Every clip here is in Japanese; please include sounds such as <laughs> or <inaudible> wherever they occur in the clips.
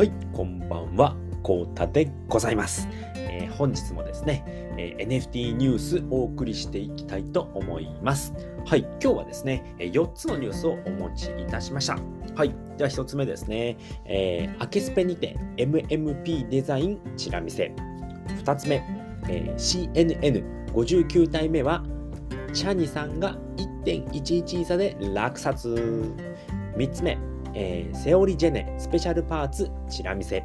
はい、こんばんは、こうたでございます。えー本日もですね、えー NFT ニュースお送りしていきたいと思います。はい、今日はですね、え4つのニュースをお持ちいたしました。はい、では1つ目ですね、えー、アケスペにて MMP デザインチラ見せ。2つ目、えー CNN59 体目は、チャニさんが1.11差で落札。3つ目、えーセオリジェネスペシャルパーツチラ見せ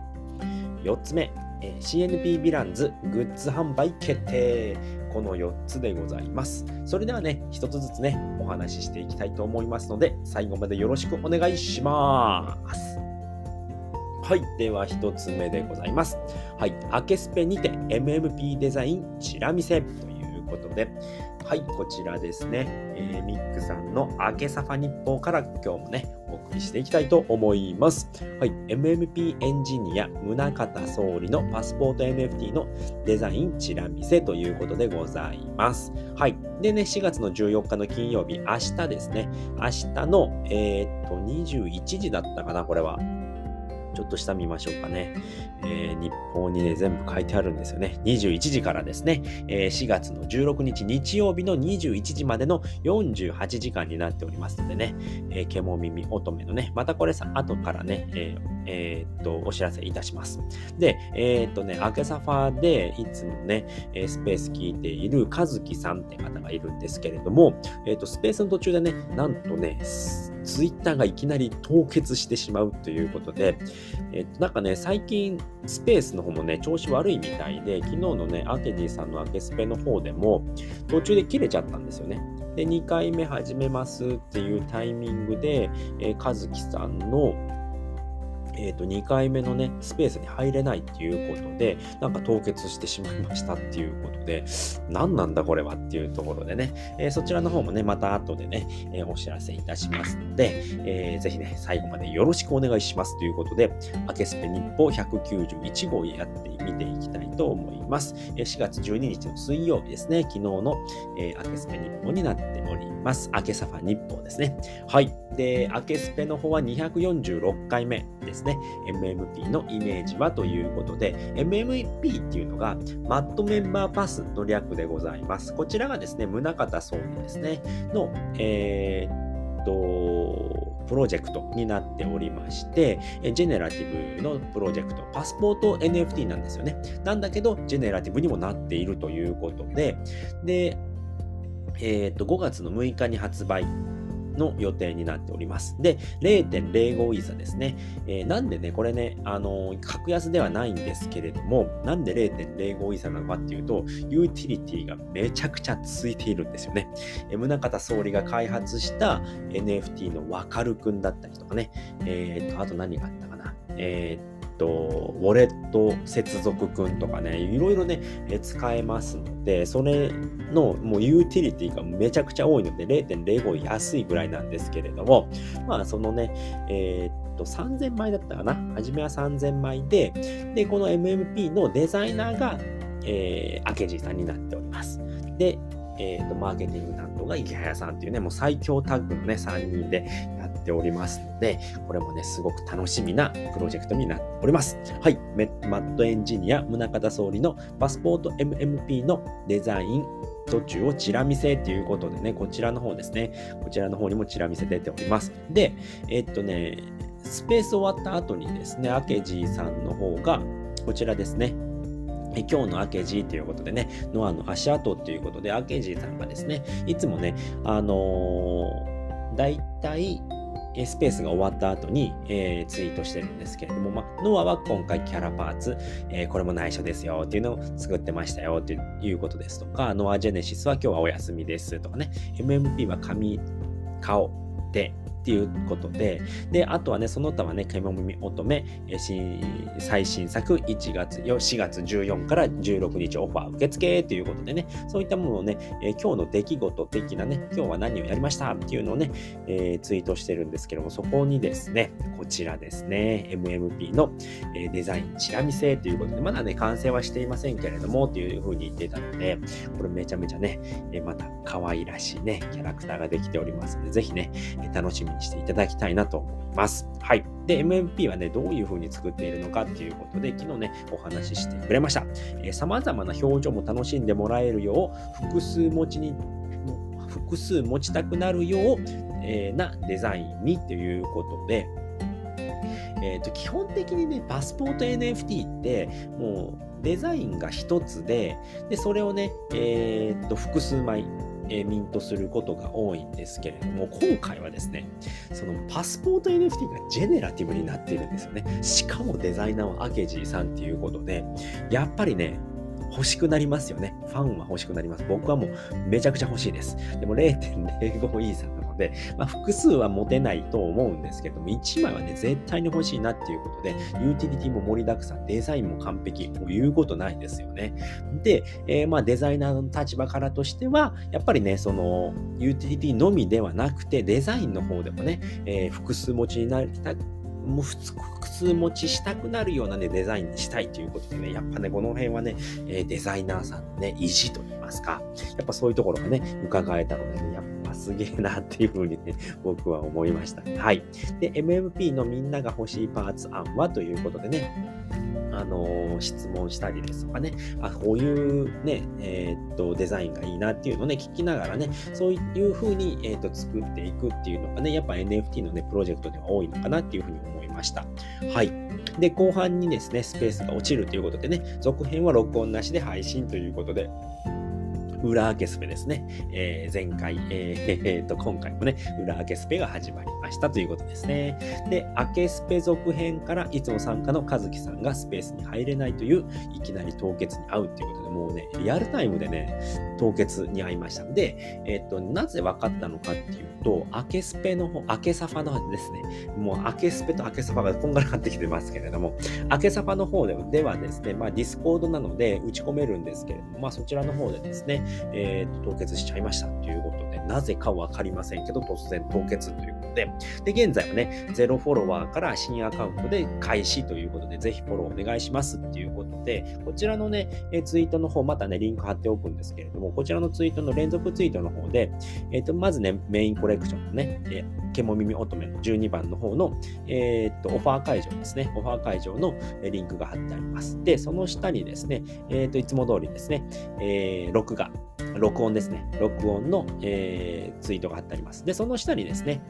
4つ目、えー CNP ヴィランズグッズ販売決定この4つでございますそれではね1つずつねお話ししていきたいと思いますので最後までよろしくお願いしますはい。では、一つ目でございます。はい。アケスペにて MMP デザインチラ見せということで、はい。こちらですね。えーミックさんのアケサファ日報から今日もね、お送りしていきたいと思います。はい。MMP エンジニア、宗像総理のパスポート NFT のデザインチラ見せということでございます。はい。でね、4月の14日の金曜日、明日ですね。明日の、えーっと、21時だったかな、これは。ちょっと下見ましょうかね。えー日報にね、全部書いてあるんですよね。21時からですね、えー4月の16日日曜日の21時までの48時間になっておりますのでね、えー、獣耳乙女のね、またこれさ、後からね、えーえーっと、お知らせいたします。で、えーっとね、アケサファでいつもね、えースペース聞いている和樹さんって方がいるんですけれども、えーっと、スペースの途中でね、なんとね、ツイッターがいきなり凍結してしまうということで、えっと、なんかね、最近、スペースの方もね、調子悪いみたいで、昨日のね、アケジーさんのアケスペの方でも、途中で切れちゃったんですよね。で、2回目始めますっていうタイミングで、えー、和樹さんの、えっと2回目のね、スペースに入れないっていうことで、なんか凍結してしまいましたっていうことで、何なんだこれはっていうところでね、えーそちらの方もね、また後でね、えーお知らせいたしますので、えーぜひね、最後までよろしくお願いしますということで、アケスペ日報191号やってみていきたいと思います。えー4月12日の水曜日ですね、昨日の、えーアケスペ日報になっております。アケサファ日報ですね。はい。で、アケスペの方は246回目ですね。MMP のイメージはということで、MMP っていうのが、マットメンバーパスの略でございます。こちらがですね、宗像総理ですね、の、えーっと、プロジェクトになっておりまして、ジェネラティブのプロジェクト、パスポート NFT なんですよね。なんだけど、ジェネラティブにもなっているということで、で、えーっと、5月の6日に発売の予定になっております。で、0.05イーサですね。えーなんでね、これね、あのー格安ではないんですけれども、なんで0.05イーサなのかっていうと、ユーティリティがめちゃくちゃついているんですよね。え宗像総理が開発した NFT のわかるくんだったりとかね、えー、と、あと何があったかな。えーと、ウォレット接続くんとかね、いろいろね、使えますので、それのもうユーティリティがめちゃくちゃ多いので、0.05安いぐらいなんですけれども、まあそのね、えーと、3000枚だったかな？初めは3000枚で、で、この MMP のデザイナーが、えー、アケジーさんになっております。で、えーと、マーケティング担当が池早さんっていうね、もう最強タッグのね、3人でっておりますので、これもね、すごく楽しみなプロジェクトになっております。はい、マットエンジニア、宗像総理のパスポート MMP のデザイン、途中をチラ見せということでね、こちらの方ですね、こちらの方にもチラ見せ出ております。で、えっとね、スペース終わった後にですね、アケジーさんの方が、こちらですね、今日のアケジーということでね、ノアの足跡ということで、アケジーさんがですね、いつもね、あのー、だいたいスペースが終わった後に、えーツイートしてるんですけれども、まあ、ノアは今回キャラパーツ、えーこれも内緒ですよっていうのを作ってましたよっていうことですとか、ノアジェネシスは今日はお休みですとかね、MMP は髪、顔でっていうことで、で、あとはね、その他はね、獣耳乙女、え新最新作1月よ、4月14から16日オファー受付ということでね、そういったものをね、え今日の出来事的なね、今日は何をやりました？っていうのをね、えーツイートしてるんですけども、そこにですね、こちらですね、MMP の、えデザインチラ見せということで、まだね、完成はしていませんけれども、っていう風に言ってたので、これめちゃめちゃね、えまた可愛らしいね、キャラクターができておりますので、ぜひね、えー楽しみににしていただきたいなと思います。はい。で、MMP はね、どういう風に作っているのかっていうことで、昨日ね、お話ししてくれました。えー、様々な表情も楽しんでもらえるよう、複数持ちに、複数持ちたくなるよう、えー、なデザインにということで、えーと、基本的にね、パスポート NFT って、もうデザインが一つで、でそれをね、えー、と複数枚、え、ミントすることが多いんですけれども、今回はですね、そのパスポート NFT がジェネラティブになっているんですよね。しかもデザイナーはアケジーさんっていうことで、やっぱりね、欲しくなりますよね。ファンは欲しくなります。僕はもうめちゃくちゃ欲しいです。でも0.05イーサので、まあ、複数は持てないと思うんですけども、1枚はね、絶対に欲しいなっていうことで、ユーティリティも盛りだくさん、デザインも完璧、もう言うことないですよね。で、えー、まあデザイナーの立場からとしては、やっぱりね、その、ユーティリティのみではなくて、デザインの方でもね、えー、複数持ちになりたもう複数持ちしたくなるようなね、デザインにしたいということでね、やっぱね、この辺はね、え、デザイナーさんのね、意地と言いますか、やっぱそういうところがね、伺えたのでね、やっぱすげえなっていうふうにね、僕は思いました。はい。で、MMP のみんなが欲しいパーツ案はということでね、あの、質問したりですとかね、あ、こういうね、えー、っと、デザインがいいなっていうのをね、聞きながらね、そういうふうに、えー、っと、作っていくっていうのがね、やっぱ NFT のね、プロジェクトでは多いのかなっていうふうに思いました。はい。で、後半にですね、スペースが落ちるということでね、続編は録音なしで配信ということで、裏明けスペですね。えー、前回、えー、<laughs> えー、と、今回もね、裏アケスペが始まりましたということですね。で、アケスペ続編からいつも参加の和樹さんがスペースに入れないという、いきなり凍結に会うということで、もうね、リアルタイムでね、凍結に会いました。で、えっ、と、なぜ分かったのかっていうと、明けスペの方、明けサファのですね、もう明けスペと明けサファがこんがらがってきてますけれども、明けサファの方ではですね、まあ Discord なので打ち込めるんですけれども、まあそちらの方でですね、えー、凍結しちゃいましたということで、なぜかわかりませんけど、突然凍結ということで、で、現在はね、ゼロフォロワーから新アカウントで開始ということで、ぜひフォローお願いしますっていうことで、こちらのね、ツイートのの方、またね、リンク貼っておくんですけれども、こちらのツイートの連続ツイートの方で、えっ、ー、と、まずね、メインコレクションのね、えー、ケモ耳乙女の12番の方の、えっ、ー、と、オファー会場ですね、オファー会場のリンクが貼ってあります。で、その下にですね、えっ、と、いつも通りですね、え録画、録音ですね。録音の、え、ツイートが貼ってあります。で、その下にですね、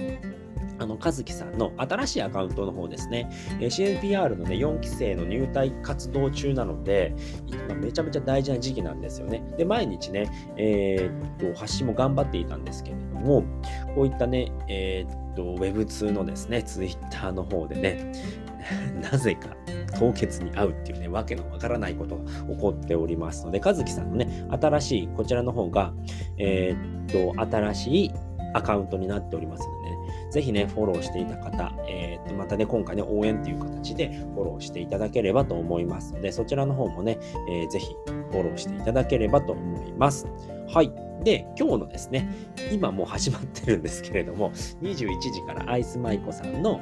あの、和樹さんの新しいアカウントの方ですね、え、CNPR のね、4期生の入隊活動中なので、今めちゃめちゃ大事な時期なんですよね。で、毎日ね、えー、っと、発信も頑張っていたんですけれども、こういったね、えー、っと、Web2 のですね、Twitter の方でね、<laughs> なぜか凍結に合うっていうね、わけのわからないことが起こっておりますので、和樹さんのね、新しい、こちらの方が、えー、っと、新しいアカウントになっておりますので、ぜひね、フォローしていた方、えー、と、またね、今回ね、応援という形でフォローしていただければと思いますので、そちらの方もね、えー、ぜひフォローしていただければと思います。はい。で、今日のですね、今もう始まってるんですけれども、21時からアイスマイコさんの、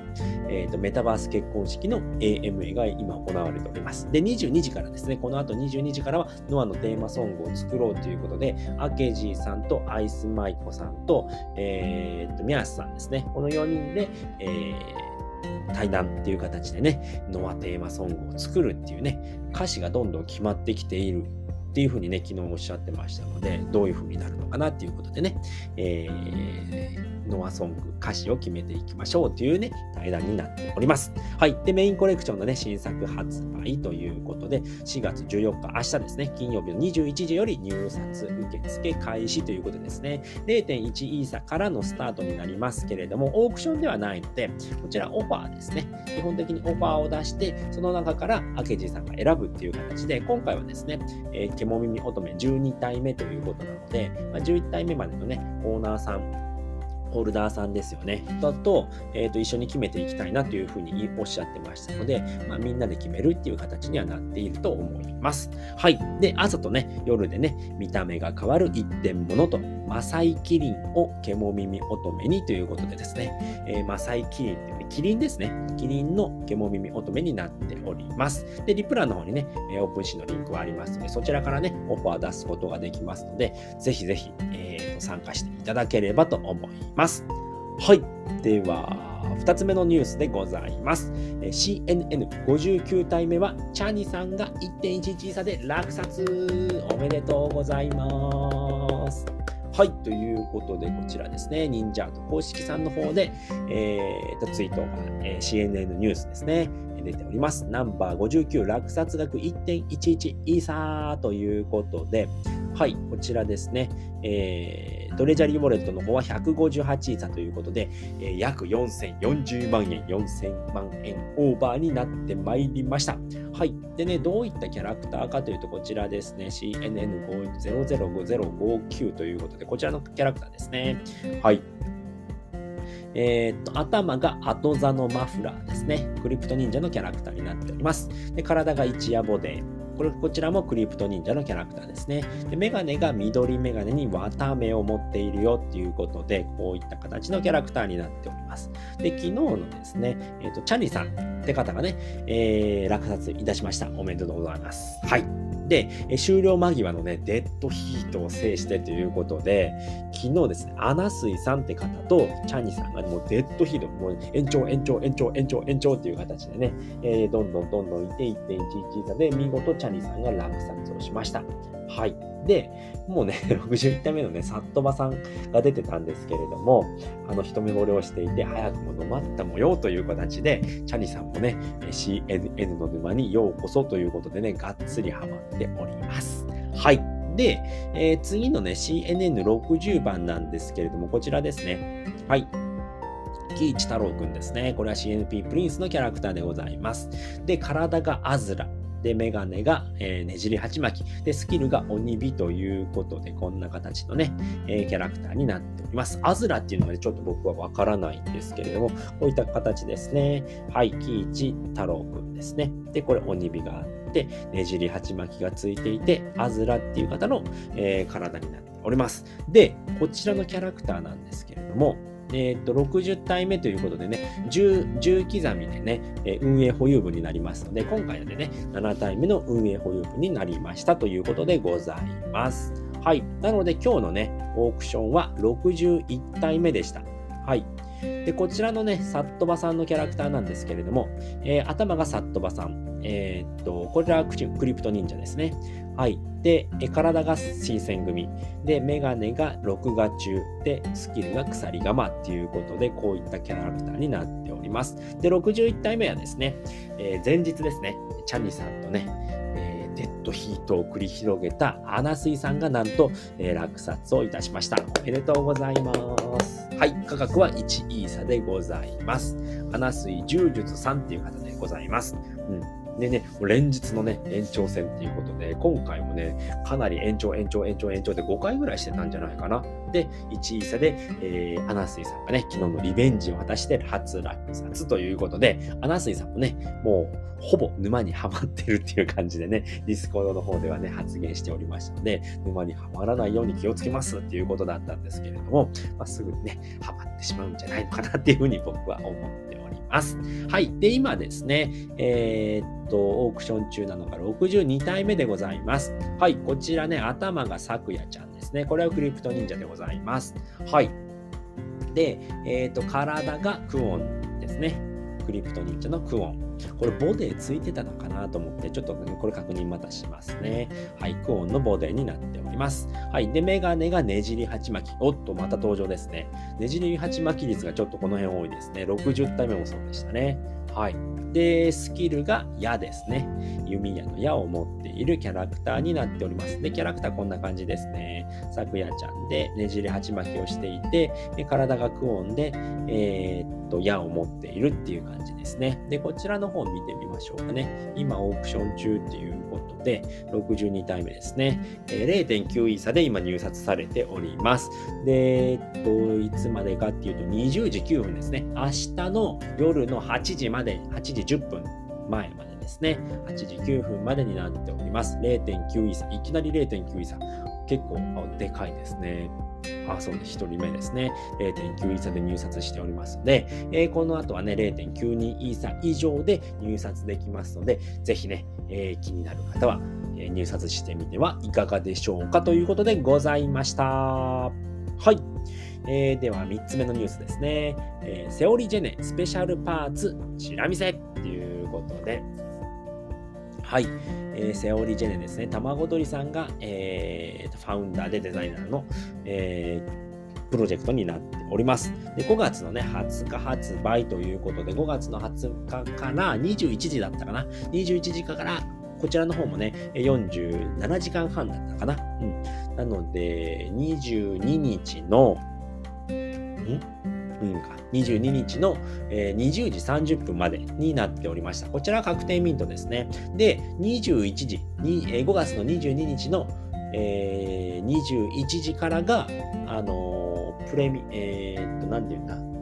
えーと、メタバース結婚式の AMA が今行われております。で、22時からですね、この後22時からはノアのテーマソングを作ろうということで、アケジーさんとアイスマイコさんと、えーと、ミャスさんですね、この4人で、えー、対談っていう形でね、ノアテーマソングを作るっていうね、歌詞がどんどん決まってきているっていうふうにね、昨日おっしゃってましたので、どういうふうになるのかなっていうことでね、えー、ノアソング、歌詞を決めていきましょうというね、対談になっております。はい。で、メインコレクションのね、新作発売ということで、4月14日、明日ですね、金曜日の21時より入札受付開始ということですね。0.1イーサからのスタートになりますけれども、オークションではないので、こちらオファーですね。基本的にオファーを出して、その中から明治さんが選ぶっていう形で、今回はですね、えー獣耳乙女12体目ということなので、まあ、11体目までのね、オーナーさんホルダーさんですよね。だと、えっ、ー、と、一緒に決めていきたいなというふうにおっしゃってましたので、まあ、みんなで決めるっていう形にはなっていると思います。はい。で、朝とね、夜でね、見た目が変わる一点物と、マサイキリンを獣耳乙女にということでですね、えー、マサイキリンっていうね、キリンですね。キリンの獣耳乙女になっております。で、リプランの方にね、オープンシーのリンクはありますので、そちらからね、オファー出すことができますので、ぜひぜひ、えー、参加していただければと思います。ます。はい。では、2つ目のニュースでございます。CNN59 体目は、チャニさんが1.11差で落札。おめでとうございます。はい、ということで、こちらですね、忍者と公式さんの方で、えー、とツイートが、えー、CNN ニュースですね、出ております。ナンバー59、落札額1.11イーサーということで、はい、こちらですね、えー、トレジャリーウォレットの方は158イーサということで、えー、約4040万円、4000万円オーバーになってまいりました。はい。でね、どういったキャラクターかというと、こちらですね、CNN005059 ということで、こちらのキャラクターですね。はい。えー、っと、頭が後座のマフラーでね。クリプト忍者のキャラクターになっております。で体が一夜ボデー。これこちらもクリプト忍者のキャラクターですね。でメガネが緑メガネに綿目を持っているよっていうことで、こういった形のキャラクターになっております。で、昨日のですね、えーと、チャニさんって方がね、えー、落札いたしました。おめでとうございます。はい。で、終了間際のね、デッドヒートを制してということで、昨日ですね、アナスイさんって方とチャニさんがもうデッドヒート、もう延長、延長、延長、延長、延長っていう形でね、えー、どんどんどんどんいて1.11差で見事チャニさんが落札をしました。はい。で、もうね、61体目のね、サットバさんが出てたんですけれども、あの、一目惚れをしていて、早くも沼った模様という形で、チャニさんもね、CNN の沼にようこそということでね、がっつりハマっております。はい。で、えー、次のね、CNN60 番なんですけれども、こちらですね。はい。喜一太郎くんですね。これは CNP プリンスのキャラクターでございます。で、体がアズラ。で、メガネが、えー、ねじり鉢巻き。で、スキルが鬼火ということで、こんな形のね、えー、キャラクターになっております。アズラっていうのがね、ちょっと僕はわからないんですけれども、こういった形ですね。はい、喜一太郎くんですね。で、これ鬼火があって、ねじり鉢巻きがついていて、アズラっていう方の、えー、体になっております。で、こちらのキャラクターなんですけれども、えー、と60体目ということでね10、10刻みでね、え運営保有分になりますので、今回でね、7体目の運営保有分になりましたということでございます。はい。なので今日のね、オークションは61体目でした。はい。で、こちらのね、サットバさんのキャラクターなんですけれども、えー、頭がサットバさん。えー、っと、これはクリプト忍者ですね。はい。で、体が新選組。で、メガネが録画中。で、スキルが鎖釜っていうことで、こういったキャラクターになっております。で、61体目はですね、えー、前日ですね、チャニさんとね、デッドヒートを繰り広げたアナスイさんがなんと、えー、落札をいたしました。おめでとうございます。はい、価格は1イーサでございます。アナスイ柔術さんっていう方でございます。うんでね、連日のね、延長戦っていうことで、今回もね、かなり延長、延長、延長、延長で5回ぐらいしてたんじゃないかな。で、1位差で、えー、アナスイさんがね、昨日のリベンジを果たして初落札ということで、アナスイさんもね、もう、ほぼ沼にはまってるっていう感じでね、 Discord の方ではね、発言しておりましたので、沼にはまらないように気をつけますっていうことだったんですけれども、まあ、すぐにね、はまってしまうんじゃないのかなっていうふうに僕は思っております。はい。で、今ですね、えー、っと、オークション中なのが62体目でございます。はい。こちらね、頭がさくやちゃんですね。これはクリプト忍者でございます。はい。で、えー、っと、体がクオンですね。クリプト忍者のクオン。これボディついてたのかなと思って、ちょっとこれ確認またしますね。はい、クオンのボディになっております。はい、で、メガネがねじり鉢巻き。おっと、また登場ですね。ねじり鉢巻き率がちょっとこの辺多いですね。60体目もそうでしたね。はい。で、スキルが矢ですね。弓矢の矢を持っているキャラクターになっております。で、キャラクターこんな感じですね。さくやちゃんでねじり鉢巻きをしていて、体がクオンで、えー、っと、矢を持っているっていう感じですね。で、こちらの方を見てみましょうかね。今、オークション中っていうことで、62体目ですね。えー、0.9イーサで今入札されております。で、えっと、いつまでかっていうと、20時9分ですね。明日の夜の8時まで、8時10分前までですね。8時9分までになっております。0.9イーサ。いきなり0.9イーサ。結構でかいですね。あ、そうです。1人目ですね。0.9イーサで入札しておりますので、えー、この後はね、0.92イーサ以上で入札できますので、ぜひね、えー、気になる方は、え、入札してみてはいかがでしょうかということでございました。はい。えー、では3つ目のニュースですね。え、セオリジェネスペシャルパーツチラ見せということで、はい、えー、セオリージェネですね。卵鳥さんが、えー、ファウンダーでデザイナーの、えー、プロジェクトになっております。で5月のね、20日発売ということで、5月の20日から21時だったかな。21時からこちらの方もね、47時間半だったかな。うん。なので、22日の、ん？うんか。22日の、え、20時30分までになっておりました。こちらは確定ミントですね。で、21時に、え、5月の22日の、えー、21時からが、あの、プレミ、えー、っと、なんて言うんだ？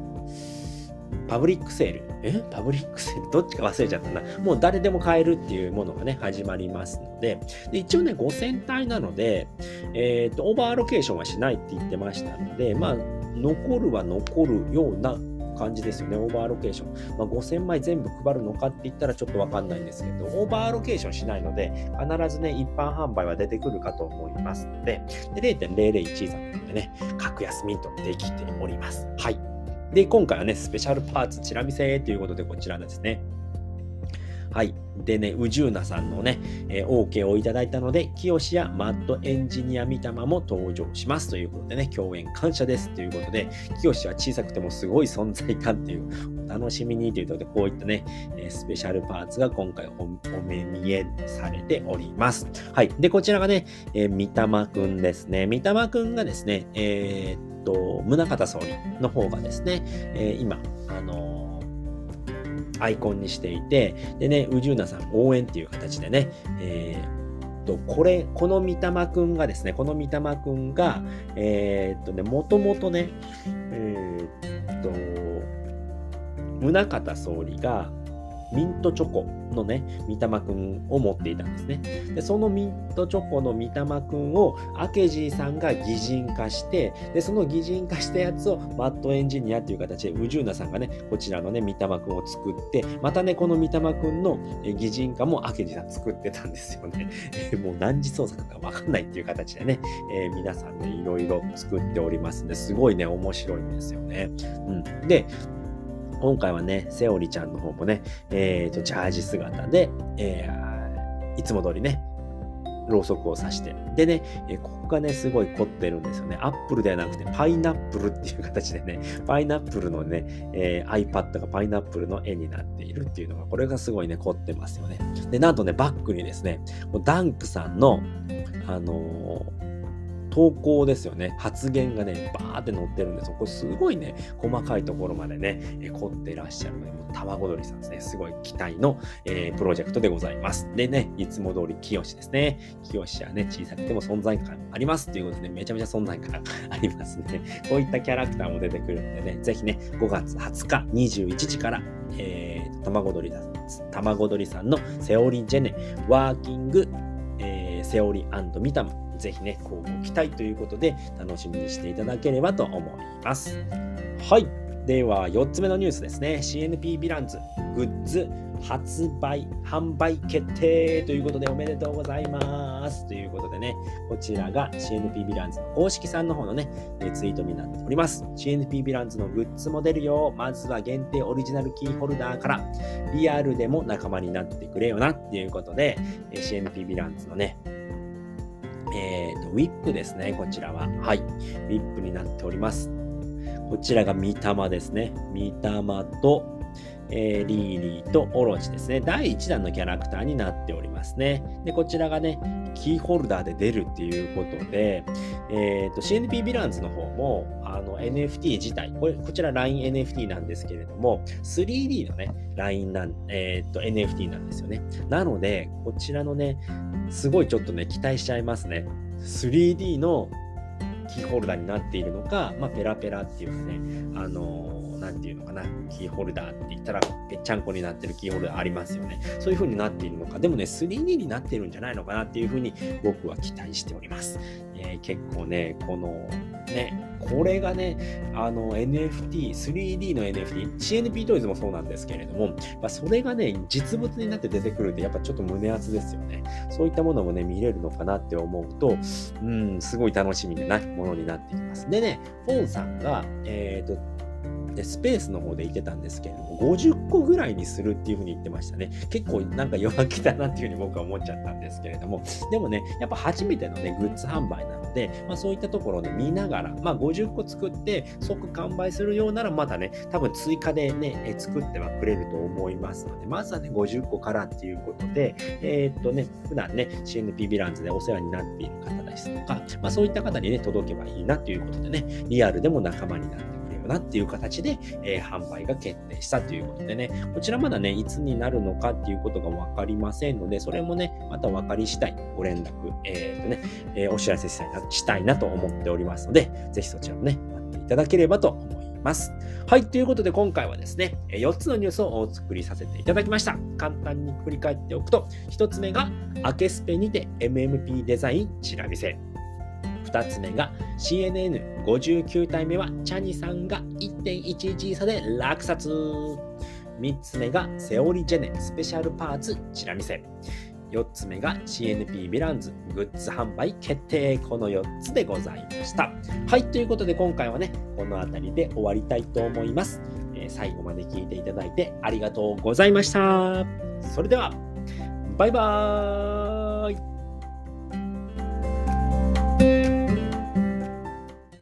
パブリックセール。え？パブリックセール？どっちか忘れちゃったな。もう誰でも買えるっていうものがね、始まりますので、で一応ね、5000体なので、えっ、と、 over allocation はしないって言ってましたので、まあ、残るは残るような感じですよね、 over allocation。まあ、5000枚全部配るのかって言ったらちょっとわかんないんですけど、 over allocation しないので、必ずね、一般販売は出てくるかと思いますので、で0.001イーサでね、格安ミントできております。はい。で、今回はね、スペシャルパーツチラ見せということで、こちらですね。はい。でね、宇宙なさんのね、えー、OK をいただいたので、清やマッドエンジニア見たまも登場しますということでね、共演感謝ですということで、清は小さくてもすごい存在感っていう、お楽しみにということで、こういったね、えスペシャルパーツが今回お目見えされております。はい。で、こちらがね、えー、三玉くんですね。三玉くんがですね、えー、っと、宗像総理の方がですね、えー、今、あのアイコンにしていて、でね、宇宙なさん応援っていう形でね、えー、と、これ、この三玉くんがですね、この三玉くんが、えー、っとね、もともとね、えー、っと、宗像総理が、ミントチョコのね、三玉くんを持っていたんですね。で、そのミントチョコの三玉くんを、アケジーさんが擬人化して、で、その擬人化したやつをマットエンジニアっていう形で、ウジューナさんがね、こちらのね、三玉くんを作って、またね、この三玉くんの擬人化もアケジーさん作ってたんですよね。<laughs> もう何次創作かわかんないっていう形でね、えー、皆さんね、いろいろ作っておりますんで、すごいね、面白いんですよね。うん。で、今回はね、セオリちゃんの方もね、えっ、ー、と、ジャージ姿で、えー、いつも通りね、ろうそくを刺して。でね、えここがね、すごい凝ってるんですよね。アップルではなくて、パイナップルっていう形でね、パイナップルのね、えー、iPad がパイナップルの絵になっているっていうのが、これがすごいね、凝ってますよね。で、なんとね、バックにですね、ダンクさんの、あのー投稿ですよね。発言がね、バーって載ってるんですよ。これすごいね、細かいところまでね、え凝ってらっしゃるので、もう卵鳥さんですね。すごい期待の、えー、プロジェクトでございます。でね、いつも通り清ですね。清はね、小さくても存在感ありますっていうことで、めちゃめちゃ存在感 <laughs> ありますね。こういったキャラクターも出てくるんでね、ぜひね、5月20日21時から、えー、卵鳥さん、卵鳥さんのセオリージェネ、ワーキング、えー、セオリーミタム、ぜひね、こうご期待ということで楽しみにしていただければと思います。はい。では、4つ目のニュースですね。CNP ヴィランズグッズ発売、販売決定ということでおめでとうございます。ということでね、こちらが CNP ヴィランズの公式さんの方のね、ツイートになっております。CNP ヴィランズのグッズも出るよ。まずは限定オリジナルキーホルダーから、リアルでも仲間になってくれよなっていうことで、CNP ヴィランズのね、 WIP ですね、こちらは。はい。 WIP になっております。こちらがミタマですね。ミタマと、えー、リーリーとオロチですね。第1弾のキャラクターになっておりますね。で、こちらがね、キーホルダーで出るっていうことで、えっ、ー、と、CNP ヴィランズの方も、あの、NFT 自体、これ、こちら LINENFT なんですけれども、3D のね、LINE なん、えっ、ー、と、NFT なんですよね。なので、こちらのね、すごいちょっとね、期待しちゃいますね。3D のキーホルダーになっているのか、まあ、ペラペラっていうかね、あのなんていうのかな、キーホルダーって言ったら、ぺっちゃんこになってるキーホルダーありますよね。そういう風になっているのか、でもね、3D になってるんじゃないのかなっていう風に僕は期待しております。えー、結構ね、この、ね、これがね、あの NFT、3D の NFT、CNP トイズもそうなんですけれども、まあ、それがね、実物になって出てくるってやっぱちょっと胸熱ですよね。そういったものもね、見れるのかなって思うと、うん、すごい楽しみなものになってきます。でね、フォンさんが、えっ、ー、と、スペースの方で言ってたんですけれども、50個ぐらいにするっていうふうに言ってましたね。結構なんか弱気だなっていうふうに僕は思っちゃったんですけれども、でもね、やっぱ初めてのね、グッズ販売なので、まあ、そういったところをね、見ながら、まあ、50個作って即完売するようなら、またね、多分追加でね、え作ってはくれると思いますので、まずはね、50個からっていうことで、えー、っとね、普段ね、CNP ヴィランズでお世話になっている方ですとか、まあ、そういった方にね、届けばいいなということでね、リアルでも仲間になってなっていう形で、えー、販売が決定したということでね、こちらまだね、いつになるのかっていうことが分かりませんので、それもね、また分かり次第ご連絡、えー、とね、えー、お知らせしたいなしたいなと思っておりますので、ぜひそちらもね、待っていただければと思います。はい、ということで今回はですね、4つのニュースをお作りさせていただきました。簡単に振り返っておくと、1つ目が、アケスペにて MMP デザインチラ見せ。2つ目が CNN59 体目はチャニさんが1.11差で落札。3つ目がセオリジェネスペシャルパーツチラ見せ。4つ目が CNP ヴィランズグッズ販売決定。この4つでございました。はいということで今回はねこの辺りで終わりたいと思います、えー、最後まで聞いていただいてありがとうございました。それではバイバーイ。